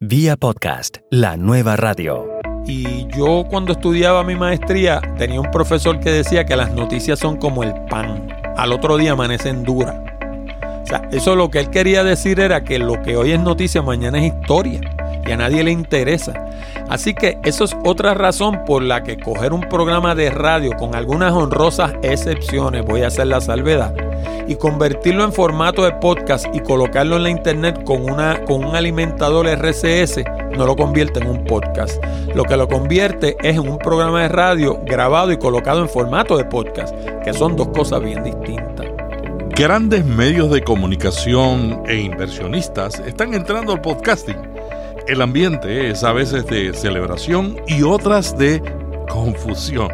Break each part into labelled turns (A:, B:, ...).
A: Vía podcast, la nueva radio.
B: Y yo cuando estudiaba mi maestría tenía un profesor que decía que las noticias son como el pan. Al otro día amanecen duras. O sea, eso lo que él quería decir era que lo que hoy es noticia mañana es historia y a nadie le interesa. Así que eso es otra razón por la que coger un programa de radio con algunas honrosas excepciones, voy a hacer la salvedad, y convertirlo en formato de podcast y colocarlo en la internet con, una, con un alimentador RCS, no lo convierte en un podcast. Lo que lo convierte es en un programa de radio grabado y colocado en formato de podcast, que son dos cosas bien distintas.
C: Grandes medios de comunicación e inversionistas están entrando al podcasting. El ambiente es a veces de celebración y otras de confusión.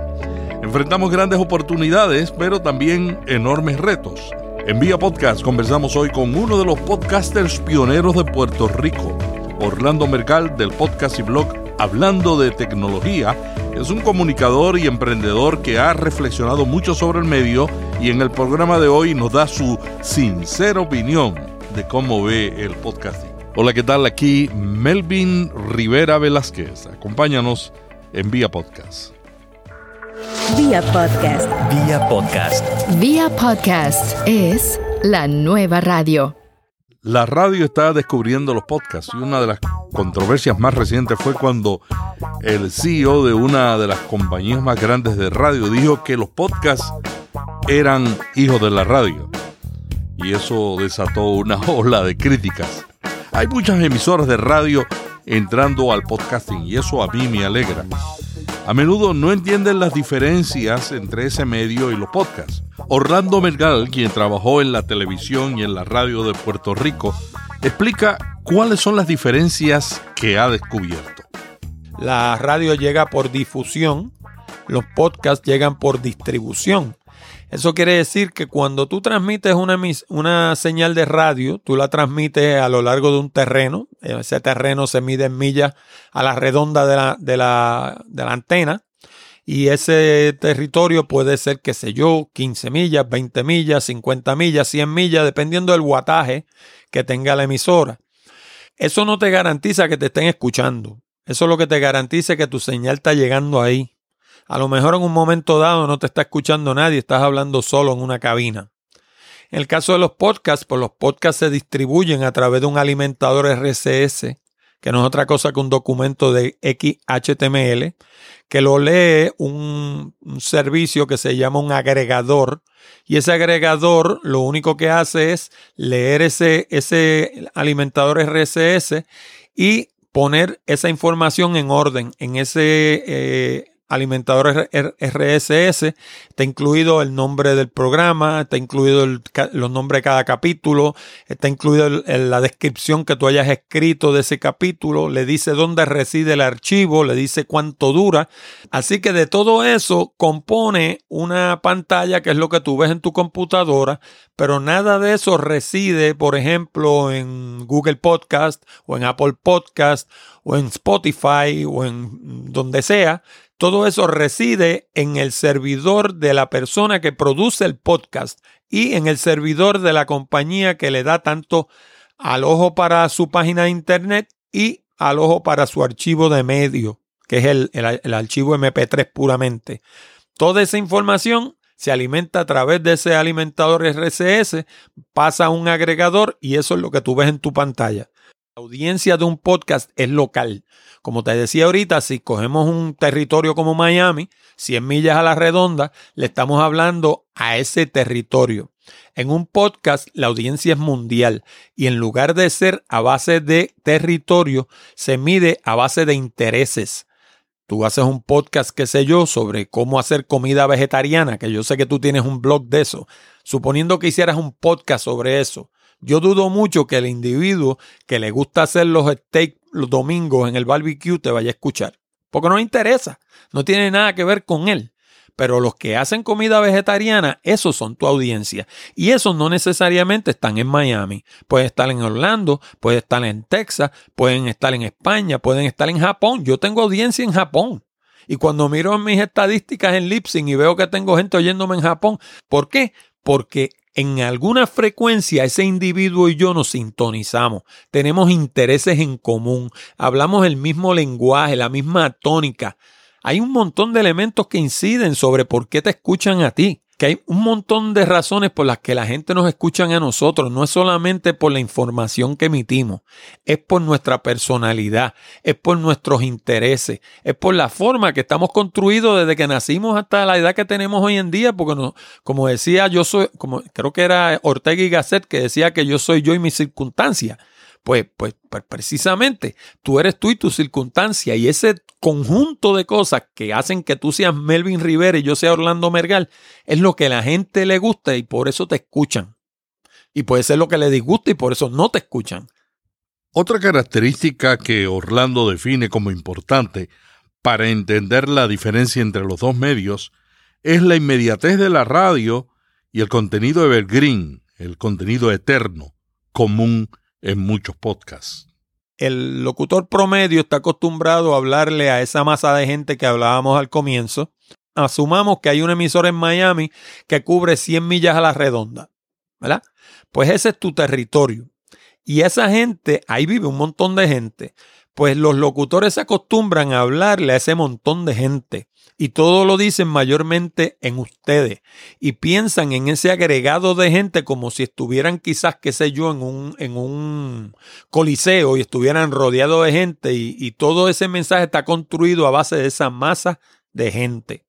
C: Enfrentamos grandes oportunidades, pero también enormes retos. En Vía Podcast conversamos hoy con uno de los podcasters pioneros de Puerto Rico, Orlando Mercal del podcast y blog Hablando de Tecnología. Es un comunicador y emprendedor que ha reflexionado mucho sobre el medio y en el programa de hoy nos da su sincera opinión de cómo ve el podcasting. Hola, ¿qué tal? Aquí Melvin Rivera Velázquez. Acompáñanos en Vía Podcast.
A: Vía Podcast. Vía Podcast.
D: Vía Podcast es la nueva radio.
C: La radio está descubriendo los podcasts y una de las controversias más recientes fue cuando el CEO de una de las compañías más grandes de radio dijo que los podcasts eran hijos de la radio. Y eso desató una ola de críticas. Hay muchas emisoras de radio entrando al podcasting y eso a mí me alegra. A menudo no entienden las diferencias entre ese medio y los podcasts. Orlando Mergal, quien trabajó en la televisión y en la radio de Puerto Rico, explica cuáles son las diferencias que ha descubierto.
B: La radio llega por difusión, los podcasts llegan por distribución. Eso quiere decir que cuando tú transmites una, una, señal de radio, tú la transmites a lo largo de un terreno. Ese terreno se mide en millas a la redonda de la, de la, de la antena. Y ese territorio puede ser, qué sé yo, 15 millas, 20 millas, 50 millas, 100 millas, dependiendo del guataje que tenga la emisora. Eso no te garantiza que te estén escuchando. Eso es lo que te garantiza que tu señal está llegando ahí. A lo mejor en un momento dado no te está escuchando nadie, estás hablando solo en una cabina. En el caso de los podcasts, pues los podcasts se distribuyen a través de un alimentador RCS, que no es otra cosa que un documento de XHTML, que lo lee un, servicio que se llama un agregador. Y ese agregador lo único que hace es leer ese, ese alimentador RSS y poner esa información en orden en ese eh, alimentador RSS, está incluido el nombre del programa, está incluido los nombres de cada capítulo, está incluido la descripción que tú hayas escrito de ese capítulo, le dice dónde reside el archivo, le dice cuánto dura. Así que de todo eso compone una pantalla que es lo que tú ves en tu computadora, pero nada de eso reside, por ejemplo, en Google Podcast o en Apple Podcast o en Spotify o en donde sea, todo eso reside en el servidor de la persona que produce el podcast y en el servidor de la compañía que le da tanto al ojo para su página de internet y al ojo para su archivo de medio, que es el, archivo MP3 puramente. Toda esa información se alimenta a través de ese alimentador RCS, pasa a un agregador y eso es lo que tú ves en tu pantalla. Audiencia de un podcast es local. Como te decía ahorita, si cogemos un territorio como Miami, 100 millas a la redonda, le estamos hablando a ese territorio. En un podcast la audiencia es mundial y en lugar de ser a base de territorio, se mide a base de intereses. Tú haces un podcast, qué sé yo, sobre cómo hacer comida vegetariana, que yo sé que tú tienes un blog de eso. Suponiendo que hicieras un podcast sobre eso, yo dudo mucho que el individuo que le gusta hacer los steaks los domingos en el barbecue te vaya a escuchar. Porque no le interesa. No tiene nada que ver con él. Pero los que hacen comida vegetariana, esos son tu audiencia. Y esos no necesariamente están en Miami. Pueden estar en Orlando, pueden estar en Texas, pueden estar en España, pueden estar en Japón. Yo tengo audiencia en Japón. Y cuando miro mis estadísticas en Lipsing y veo que tengo gente oyéndome en Japón, ¿por qué? Porque en alguna frecuencia ese individuo y yo nos sintonizamos, tenemos intereses en común, hablamos el mismo lenguaje, la misma tónica. Hay un montón de elementos que inciden sobre por qué te escuchan a ti que hay un montón de razones por las que la gente nos escucha a nosotros. No es solamente por la información que emitimos, es por nuestra personalidad, es por nuestros intereses, es por la forma que estamos construidos desde que nacimos hasta la edad que tenemos hoy en día. Porque, no, como decía, yo soy, como creo que era Ortega y Gasset que decía que yo soy yo y mis circunstancias. Pues, pues, pues, precisamente tú eres tú y tu circunstancia y ese conjunto de cosas que hacen que tú seas Melvin Rivera y yo sea Orlando Mergal es lo que a la gente le gusta y por eso te escuchan. Y puede ser lo que le disgusta y por eso no te escuchan.
C: Otra característica que Orlando define como importante para entender la diferencia entre los dos medios es la inmediatez de la radio y el contenido evergreen, el contenido eterno, común en muchos podcasts.
B: El locutor promedio está acostumbrado a hablarle a esa masa de gente que hablábamos al comienzo. Asumamos que hay un emisor en Miami que cubre 100 millas a la redonda, ¿verdad? Pues ese es tu territorio. Y esa gente, ahí vive un montón de gente. Pues los locutores se acostumbran a hablarle a ese montón de gente y todo lo dicen mayormente en ustedes y piensan en ese agregado de gente como si estuvieran quizás, qué sé yo, en un, en un coliseo y estuvieran rodeados de gente y, y todo ese mensaje está construido a base de esa masa de gente.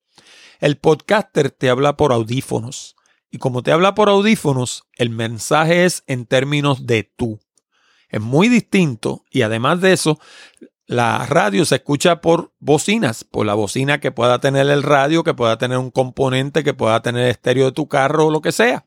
B: El podcaster te habla por audífonos y como te habla por audífonos, el mensaje es en términos de tú. Es muy distinto y además de eso, la radio se escucha por bocinas, por la bocina que pueda tener el radio, que pueda tener un componente, que pueda tener el estéreo de tu carro o lo que sea.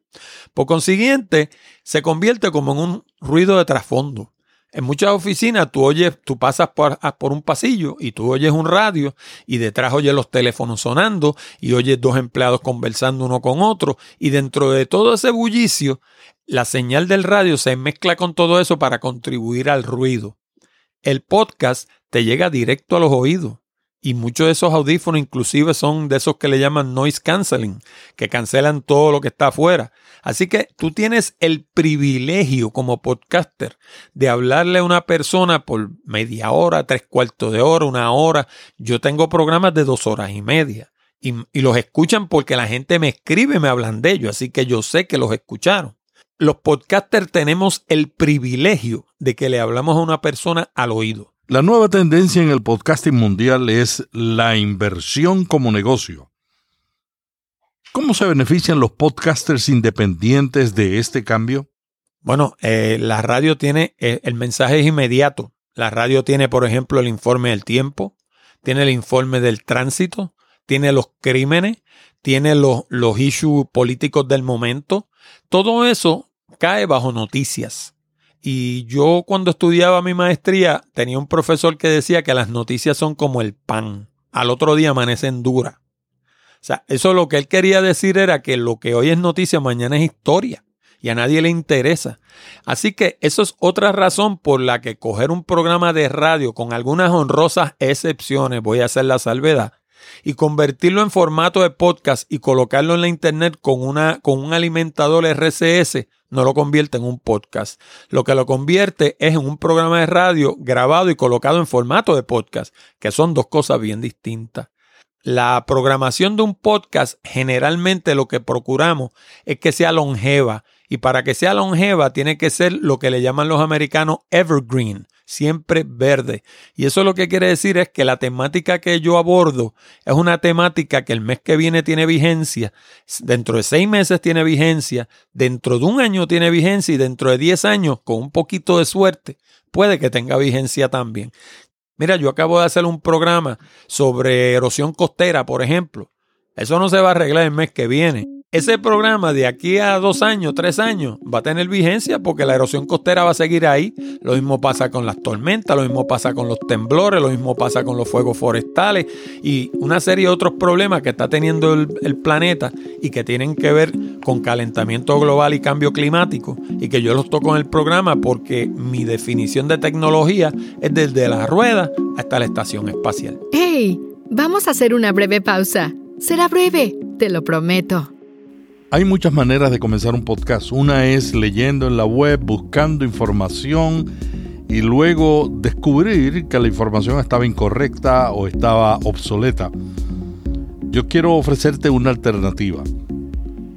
B: Por consiguiente, se convierte como en un ruido de trasfondo. En muchas oficinas tú oyes, tú pasas por, por, un pasillo y tú oyes un radio y detrás oyes los teléfonos sonando y oyes dos empleados conversando uno con otro y dentro de todo ese bullicio, la señal del radio se mezcla con todo eso para contribuir al ruido el podcast te llega directo a los oídos. Y muchos de esos audífonos inclusive son de esos que le llaman noise canceling, que cancelan todo lo que está afuera. Así que tú tienes el privilegio como podcaster de hablarle a una persona por media hora, tres cuartos de hora, una hora. Yo tengo programas de dos horas y media. Y, y los escuchan porque la gente me escribe me hablan de ellos. Así que yo sé que los escucharon los podcasters tenemos el privilegio de que le hablamos a una persona al oído.
C: La nueva tendencia en el podcasting mundial es la inversión como negocio. ¿Cómo se benefician los podcasters independientes de este cambio?
B: Bueno, eh, la radio tiene, eh, el mensaje es inmediato. La radio tiene, por ejemplo, el informe del tiempo, tiene el informe del tránsito, tiene los crímenes, tiene los, los issues políticos del momento. Todo eso cae bajo noticias. Y yo cuando estudiaba mi maestría tenía un profesor que decía que las noticias son como el pan. Al otro día amanecen duras. O sea, eso lo que él quería decir era que lo que hoy es noticia, mañana es historia. Y a nadie le interesa. Así que eso es otra razón por la que coger un programa de radio con algunas honrosas excepciones, voy a hacer la salvedad, y convertirlo en formato de podcast y colocarlo en la internet con, una, con un alimentador RCS no lo convierte en un podcast. Lo que lo convierte es en un programa de radio grabado y colocado en formato de podcast, que son dos cosas bien distintas. La programación de un podcast generalmente lo que procuramos es que sea longeva y para que sea longeva tiene que ser lo que le llaman los americanos evergreen, siempre verde. Y eso lo que quiere decir es que la temática que yo abordo es una temática que el mes que viene tiene vigencia, dentro de seis meses tiene vigencia, dentro de un año tiene vigencia y dentro de diez años, con un poquito de suerte, puede que tenga vigencia también. Mira, yo acabo de hacer un programa sobre erosión costera, por ejemplo. Eso no se va a arreglar el mes que viene ese programa de aquí a dos años, tres años, va a tener vigencia porque la erosión costera va a seguir ahí. Lo mismo pasa con las tormentas, lo mismo pasa con los temblores, lo mismo pasa con los fuegos forestales y una serie de otros problemas que está teniendo el, planeta y que tienen que ver con calentamiento global y cambio climático y que yo los toco en el programa porque mi definición de tecnología es desde la rueda hasta la estación espacial.
D: ¡Hey! Vamos a hacer una breve pausa. Será breve, te lo prometo.
C: Hay muchas maneras de comenzar un podcast. Una es leyendo en la web, buscando información y luego descubrir que la información estaba incorrecta o estaba obsoleta. Yo quiero ofrecerte una alternativa.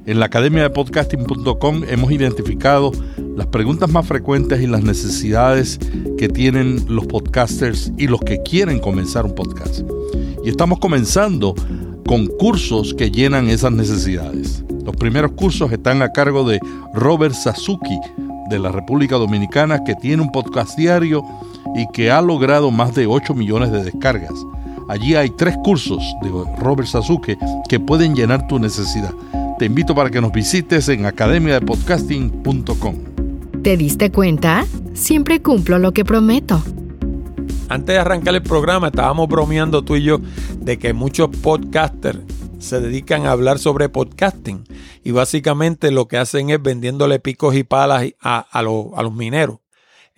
C: En la academia de podcasting.com hemos identificado las preguntas más frecuentes y las necesidades que tienen los podcasters y los que quieren comenzar un podcast. Y estamos comenzando con cursos que llenan esas necesidades. Los primeros cursos están a cargo de Robert Sasuki de la República Dominicana que tiene un podcast diario y que ha logrado más de 8 millones de descargas. Allí hay tres cursos de Robert Sasuke que pueden llenar tu necesidad. Te invito para que nos visites en academiadepodcasting.com.
D: ¿Te diste cuenta? Siempre cumplo lo que prometo.
B: Antes de arrancar el programa estábamos bromeando tú y yo de que muchos podcasters se dedican a hablar sobre podcasting y básicamente lo que hacen es vendiéndole picos y palas a, los mineros.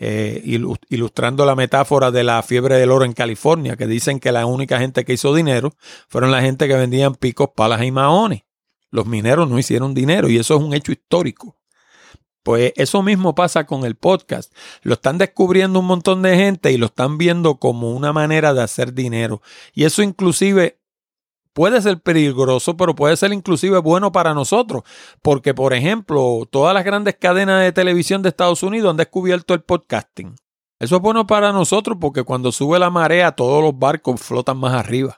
B: Eh, ilustrando la metáfora de la fiebre del oro en California, que dicen que la única gente que hizo dinero fueron la gente que vendían picos, palas y maones. Los mineros no hicieron dinero y eso es un hecho histórico. Pues eso mismo pasa con el podcast. Lo están descubriendo un montón de gente y lo están viendo como una manera de hacer dinero. Y eso inclusive puede ser peligroso, pero puede ser inclusive bueno para nosotros. Porque, por ejemplo, todas las grandes cadenas de televisión de Estados Unidos han descubierto el podcasting. Eso es bueno para nosotros porque cuando sube la marea todos los barcos flotan más arriba.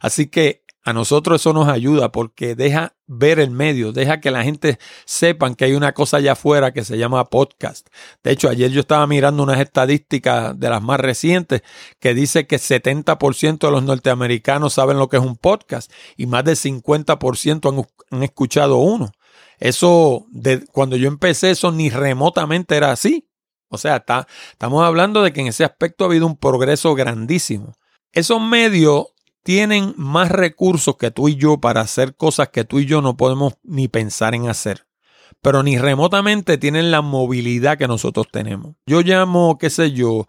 B: Así que a nosotros eso nos ayuda porque deja ver el medio, deja que la gente sepan que hay una cosa allá afuera que se llama podcast. De hecho, ayer yo estaba mirando unas estadísticas de las más recientes que dice que 70% de los norteamericanos saben lo que es un podcast y más del 50% han, escuchado uno. Eso, de, cuando yo empecé, eso ni remotamente era así. O sea, está, estamos hablando de que en ese aspecto ha habido un progreso grandísimo. Esos medios tienen más recursos que tú y yo para hacer cosas que tú y yo no podemos ni pensar en hacer. Pero ni remotamente tienen la movilidad que nosotros tenemos. Yo llamo, qué sé yo,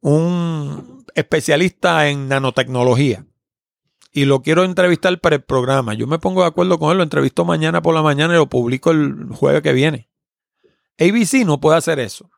B: un especialista en nanotecnología y lo quiero entrevistar para el programa. Yo me pongo de acuerdo con él, lo entrevisto mañana por la mañana y lo publico el jueves que viene. ABC no puede hacer eso.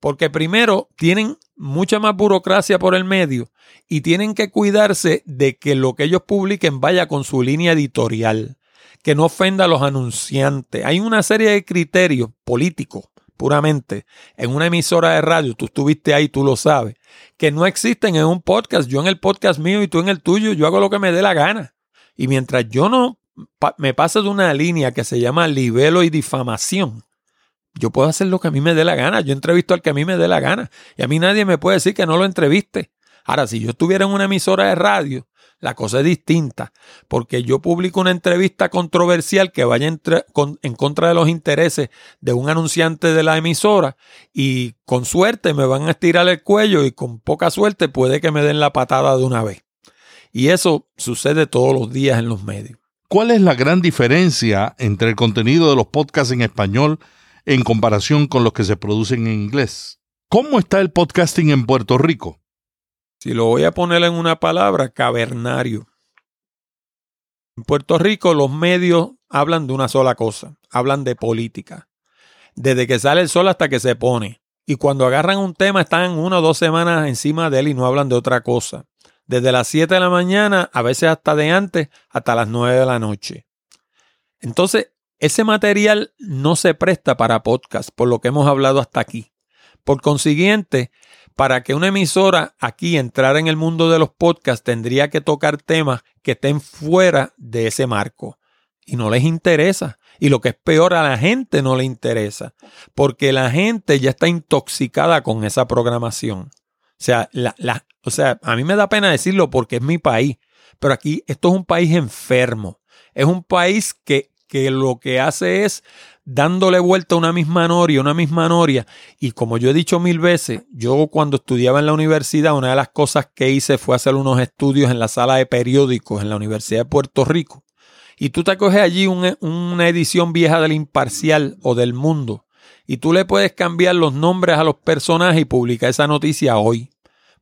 B: Porque primero tienen mucha más burocracia por el medio y tienen que cuidarse de que lo que ellos publiquen vaya con su línea editorial, que no ofenda a los anunciantes. Hay una serie de criterios políticos puramente en una emisora de radio, tú estuviste ahí, tú lo sabes, que no existen en un podcast. Yo en el podcast mío y tú en el tuyo, yo hago lo que me dé la gana. Y mientras yo no me pase de una línea que se llama libelo y difamación, yo puedo hacer lo que a mí me dé la gana. Yo entrevisto al que a mí me dé la gana. Y a mí nadie me puede decir que no lo entreviste. Ahora, si yo estuviera en una emisora de radio, la cosa es distinta, porque yo publico una entrevista controversial que vaya en contra de los intereses de un anunciante de la emisora y con suerte me van a estirar el cuello y con poca suerte puede que me den la patada de una vez. Y eso sucede todos los días en los medios.
C: ¿Cuál es la gran diferencia entre el contenido de los podcasts en español en comparación con los que se producen en inglés. ¿Cómo está el podcasting en Puerto Rico?
B: Si lo voy a poner en una palabra, cavernario. En Puerto Rico los medios hablan de una sola cosa, hablan de política. Desde que sale el sol hasta que se pone. Y cuando agarran un tema están una o dos semanas encima de él y no hablan de otra cosa. Desde las 7 de la mañana, a veces hasta de antes, hasta las 9 de la noche. Entonces, ese material no se presta para podcast, por lo que hemos hablado hasta aquí. Por consiguiente, para que una emisora aquí entrara en el mundo de los podcasts, tendría que tocar temas que estén fuera de ese marco. Y no les interesa. Y lo que es peor, a la gente no le interesa. Porque la gente ya está intoxicada con esa programación. O sea, o sea, a mí me da pena decirlo porque es mi país. Pero aquí esto es un país enfermo. Es un país que que lo que hace es dándole vuelta a una misma noria, una misma noria. Y como yo he dicho mil veces, yo cuando estudiaba en la universidad, una de las cosas que hice fue hacer unos estudios en la sala de periódicos en la Universidad de Puerto Rico. Y tú te coges allí una edición vieja del Imparcial o del Mundo. Y tú le puedes cambiar los nombres a los personajes y publicar esa noticia hoy.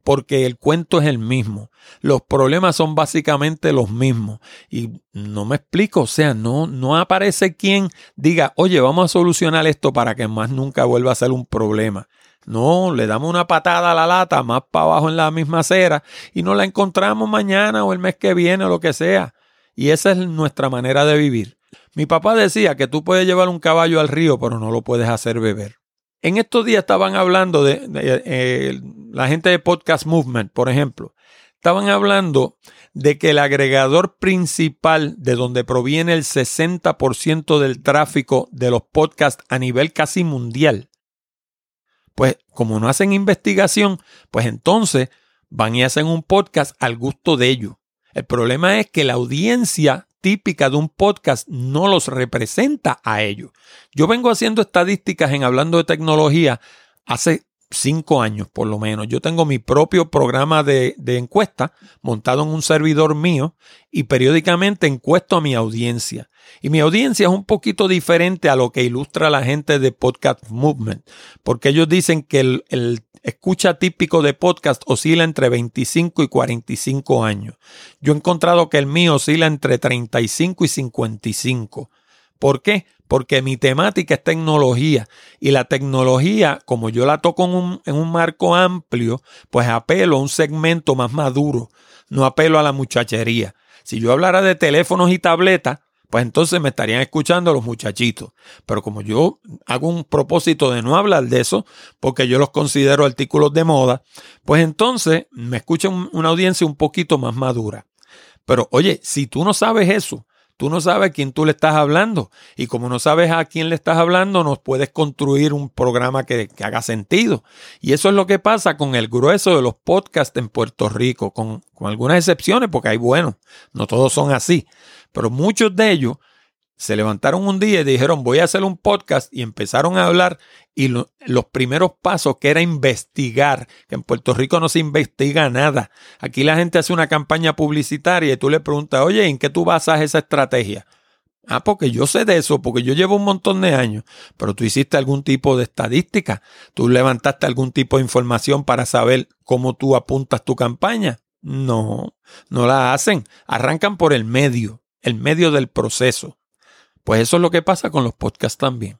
B: Porque el cuento es el mismo. Los problemas son básicamente los mismos. Y no me explico, o sea, no, no aparece quien diga, oye, vamos a solucionar esto para que más nunca vuelva a ser un problema. No, le damos una patada a la lata más para abajo en la misma acera y no la encontramos mañana o el mes que viene o lo que sea. Y esa es nuestra manera de vivir. Mi papá decía que tú puedes llevar un caballo al río, pero no lo puedes hacer beber. En estos días estaban hablando de, eh, la gente de Podcast Movement, por ejemplo. Estaban hablando de que el agregador principal de donde proviene el 60% del tráfico de los podcasts a nivel casi mundial. Pues como no hacen investigación, pues entonces van y hacen un podcast al gusto de ellos. El problema es que la audiencia típica de un podcast no los representa a ellos. Yo vengo haciendo estadísticas en hablando de tecnología hace cinco años por lo menos. Yo tengo mi propio programa de, de, encuesta montado en un servidor mío y periódicamente encuesto a mi audiencia. Y mi audiencia es un poquito diferente a lo que ilustra la gente de Podcast Movement, porque ellos dicen que el, el escucha típico de podcast oscila entre 25 y 45 años. Yo he encontrado que el mío oscila entre 35 y 55. ¿Por qué? Porque mi temática es tecnología y la tecnología, como yo la toco en un, marco amplio, pues apelo a un segmento más maduro, no apelo a la muchachería. Si yo hablara de teléfonos y tabletas, pues entonces me estarían escuchando los muchachitos. Pero como yo hago un propósito de no hablar de eso, porque yo los considero artículos de moda, pues entonces me escuchan una audiencia un poquito más madura. Pero oye, si tú no sabes eso, tú no sabes a quién tú le estás hablando. Y como no sabes a quién le estás hablando, no puedes construir un programa que, que, haga sentido. Y eso es lo que pasa con el grueso de los podcasts en Puerto Rico, con, con algunas excepciones, porque hay buenos, no todos son así. Pero muchos de ellos se levantaron un día y dijeron voy a hacer un podcast y empezaron a hablar y los primeros pasos que era investigar, que en Puerto Rico no se investiga nada. Aquí la gente hace una campaña publicitaria y tú le preguntas, oye, ¿en qué tú basas esa estrategia? Ah, porque yo sé de eso, porque yo llevo un montón de años, pero tú hiciste algún tipo de estadística, tú levantaste algún tipo de información para saber cómo tú apuntas tu campaña. No, no la hacen, arrancan por el medio el medio del proceso. Pues eso es lo que pasa con los podcasts también.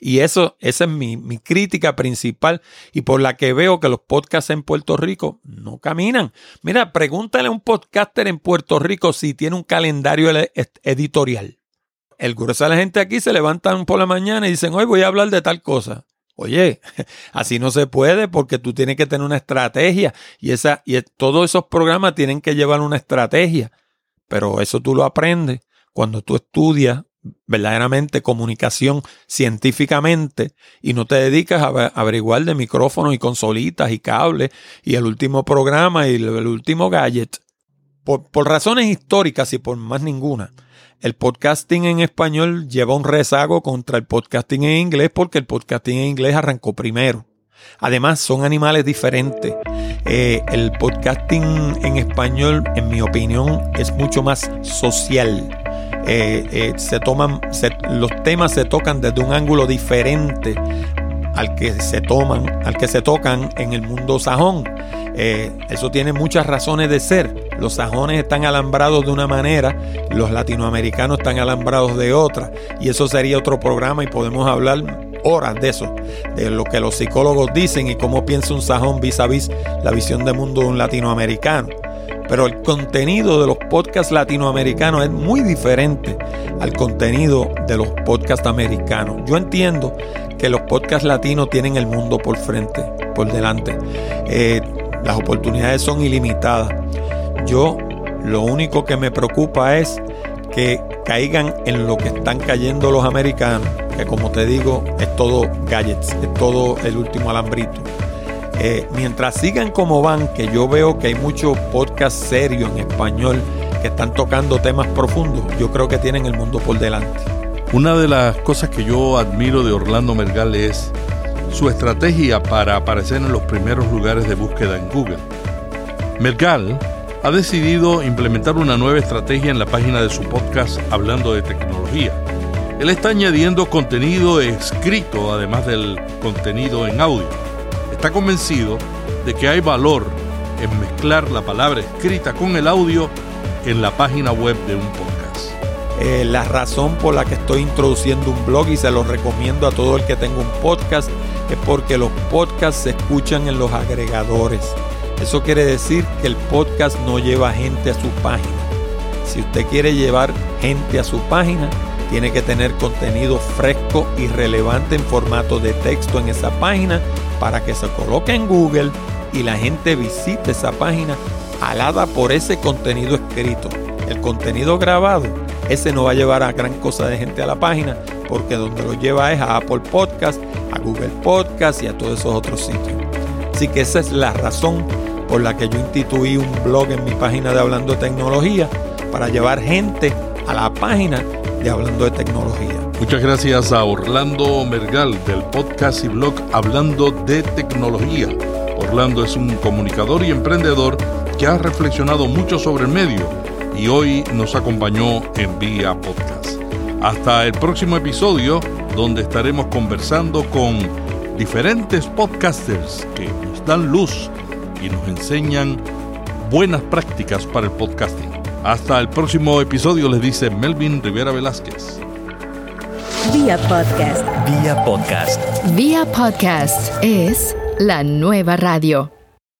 B: Y eso, esa es mi, mi, crítica principal y por la que veo que los podcasts en Puerto Rico no caminan. Mira, pregúntale a un podcaster en Puerto Rico si tiene un calendario editorial. El grueso de la gente aquí se levantan por la mañana y dicen, hoy voy a hablar de tal cosa. Oye, así no se puede porque tú tienes que tener una estrategia y, esa, y todos esos programas tienen que llevar una estrategia. Pero eso tú lo aprendes cuando tú estudias verdaderamente comunicación científicamente y no te dedicas a averiguar de micrófonos y consolitas y cables y el último programa y el, último gadget. Por, por razones históricas y por más ninguna, el podcasting en español lleva un rezago contra el podcasting en inglés porque el podcasting en inglés arrancó primero. Además, son animales diferentes. Eh, el podcasting en español, en mi opinión, es mucho más social. Eh, eh, se toman, los temas se tocan desde un ángulo diferente al que se toman, al que se tocan en el mundo sajón. eso tiene muchas razones de ser. Los sajones están alambrados de una manera, los latinoamericanos están alambrados de otra. Y eso sería otro programa y podemos hablar horas de eso, de lo que los psicólogos dicen y cómo piensa un sajón vis a vis la visión de mundo de un latinoamericano. Pero el contenido de los podcasts latinoamericanos es muy diferente al contenido de los podcasts americanos. Yo entiendo que los podcasts latinos tienen el mundo por frente, por delante. Eh, las oportunidades son ilimitadas. Yo lo único que me preocupa es que caigan en lo que están cayendo los americanos que como te digo, es todo gadgets, es todo el último alambrito. Eh, mientras sigan como van, que yo veo que hay muchos podcasts serios en español que están tocando temas profundos, yo creo que tienen el mundo por delante.
C: Una de las cosas que yo admiro de Orlando Mergal es su estrategia para aparecer en los primeros lugares de búsqueda en Google. Mergal ha decidido implementar una nueva estrategia en la página de su podcast hablando de tecnología él está añadiendo contenido escrito además del contenido en audio. Está convencido de que hay valor en mezclar la palabra escrita con el audio en la página web de un podcast.
B: Eh, la razón por la que estoy introduciendo un blog y se lo recomiendo a todo el que tenga un podcast es porque los podcasts se escuchan en los agregadores. Eso quiere decir que el podcast no lleva gente a su página. Si usted quiere llevar gente a su página, tiene que tener contenido fresco y relevante en formato de texto en esa página para que se coloque en Google y la gente visite esa página alada por ese contenido escrito. El contenido grabado, ese no va a llevar a gran cosa de gente a la página porque donde lo lleva es a Apple Podcast, a Google Podcast y a todos esos otros sitios. Así que esa es la razón por la que yo instituí un blog en mi página de Hablando de Tecnología para llevar gente a la página Hablando de Tecnología.
C: Muchas gracias a Orlando Mergal del podcast y blog Hablando de Tecnología. Orlando es un comunicador y emprendedor que ha reflexionado mucho sobre el medio y hoy nos acompañó en Vía Podcast. Hasta el próximo episodio donde estaremos conversando con diferentes podcasters que nos dan luz y nos enseñan buenas prácticas para el podcasting. Hasta el próximo episodio les dice Melvin Rivera Velázquez.
A: Vía Podcast. Vía Podcast.
D: Vía Podcast es la nueva radio.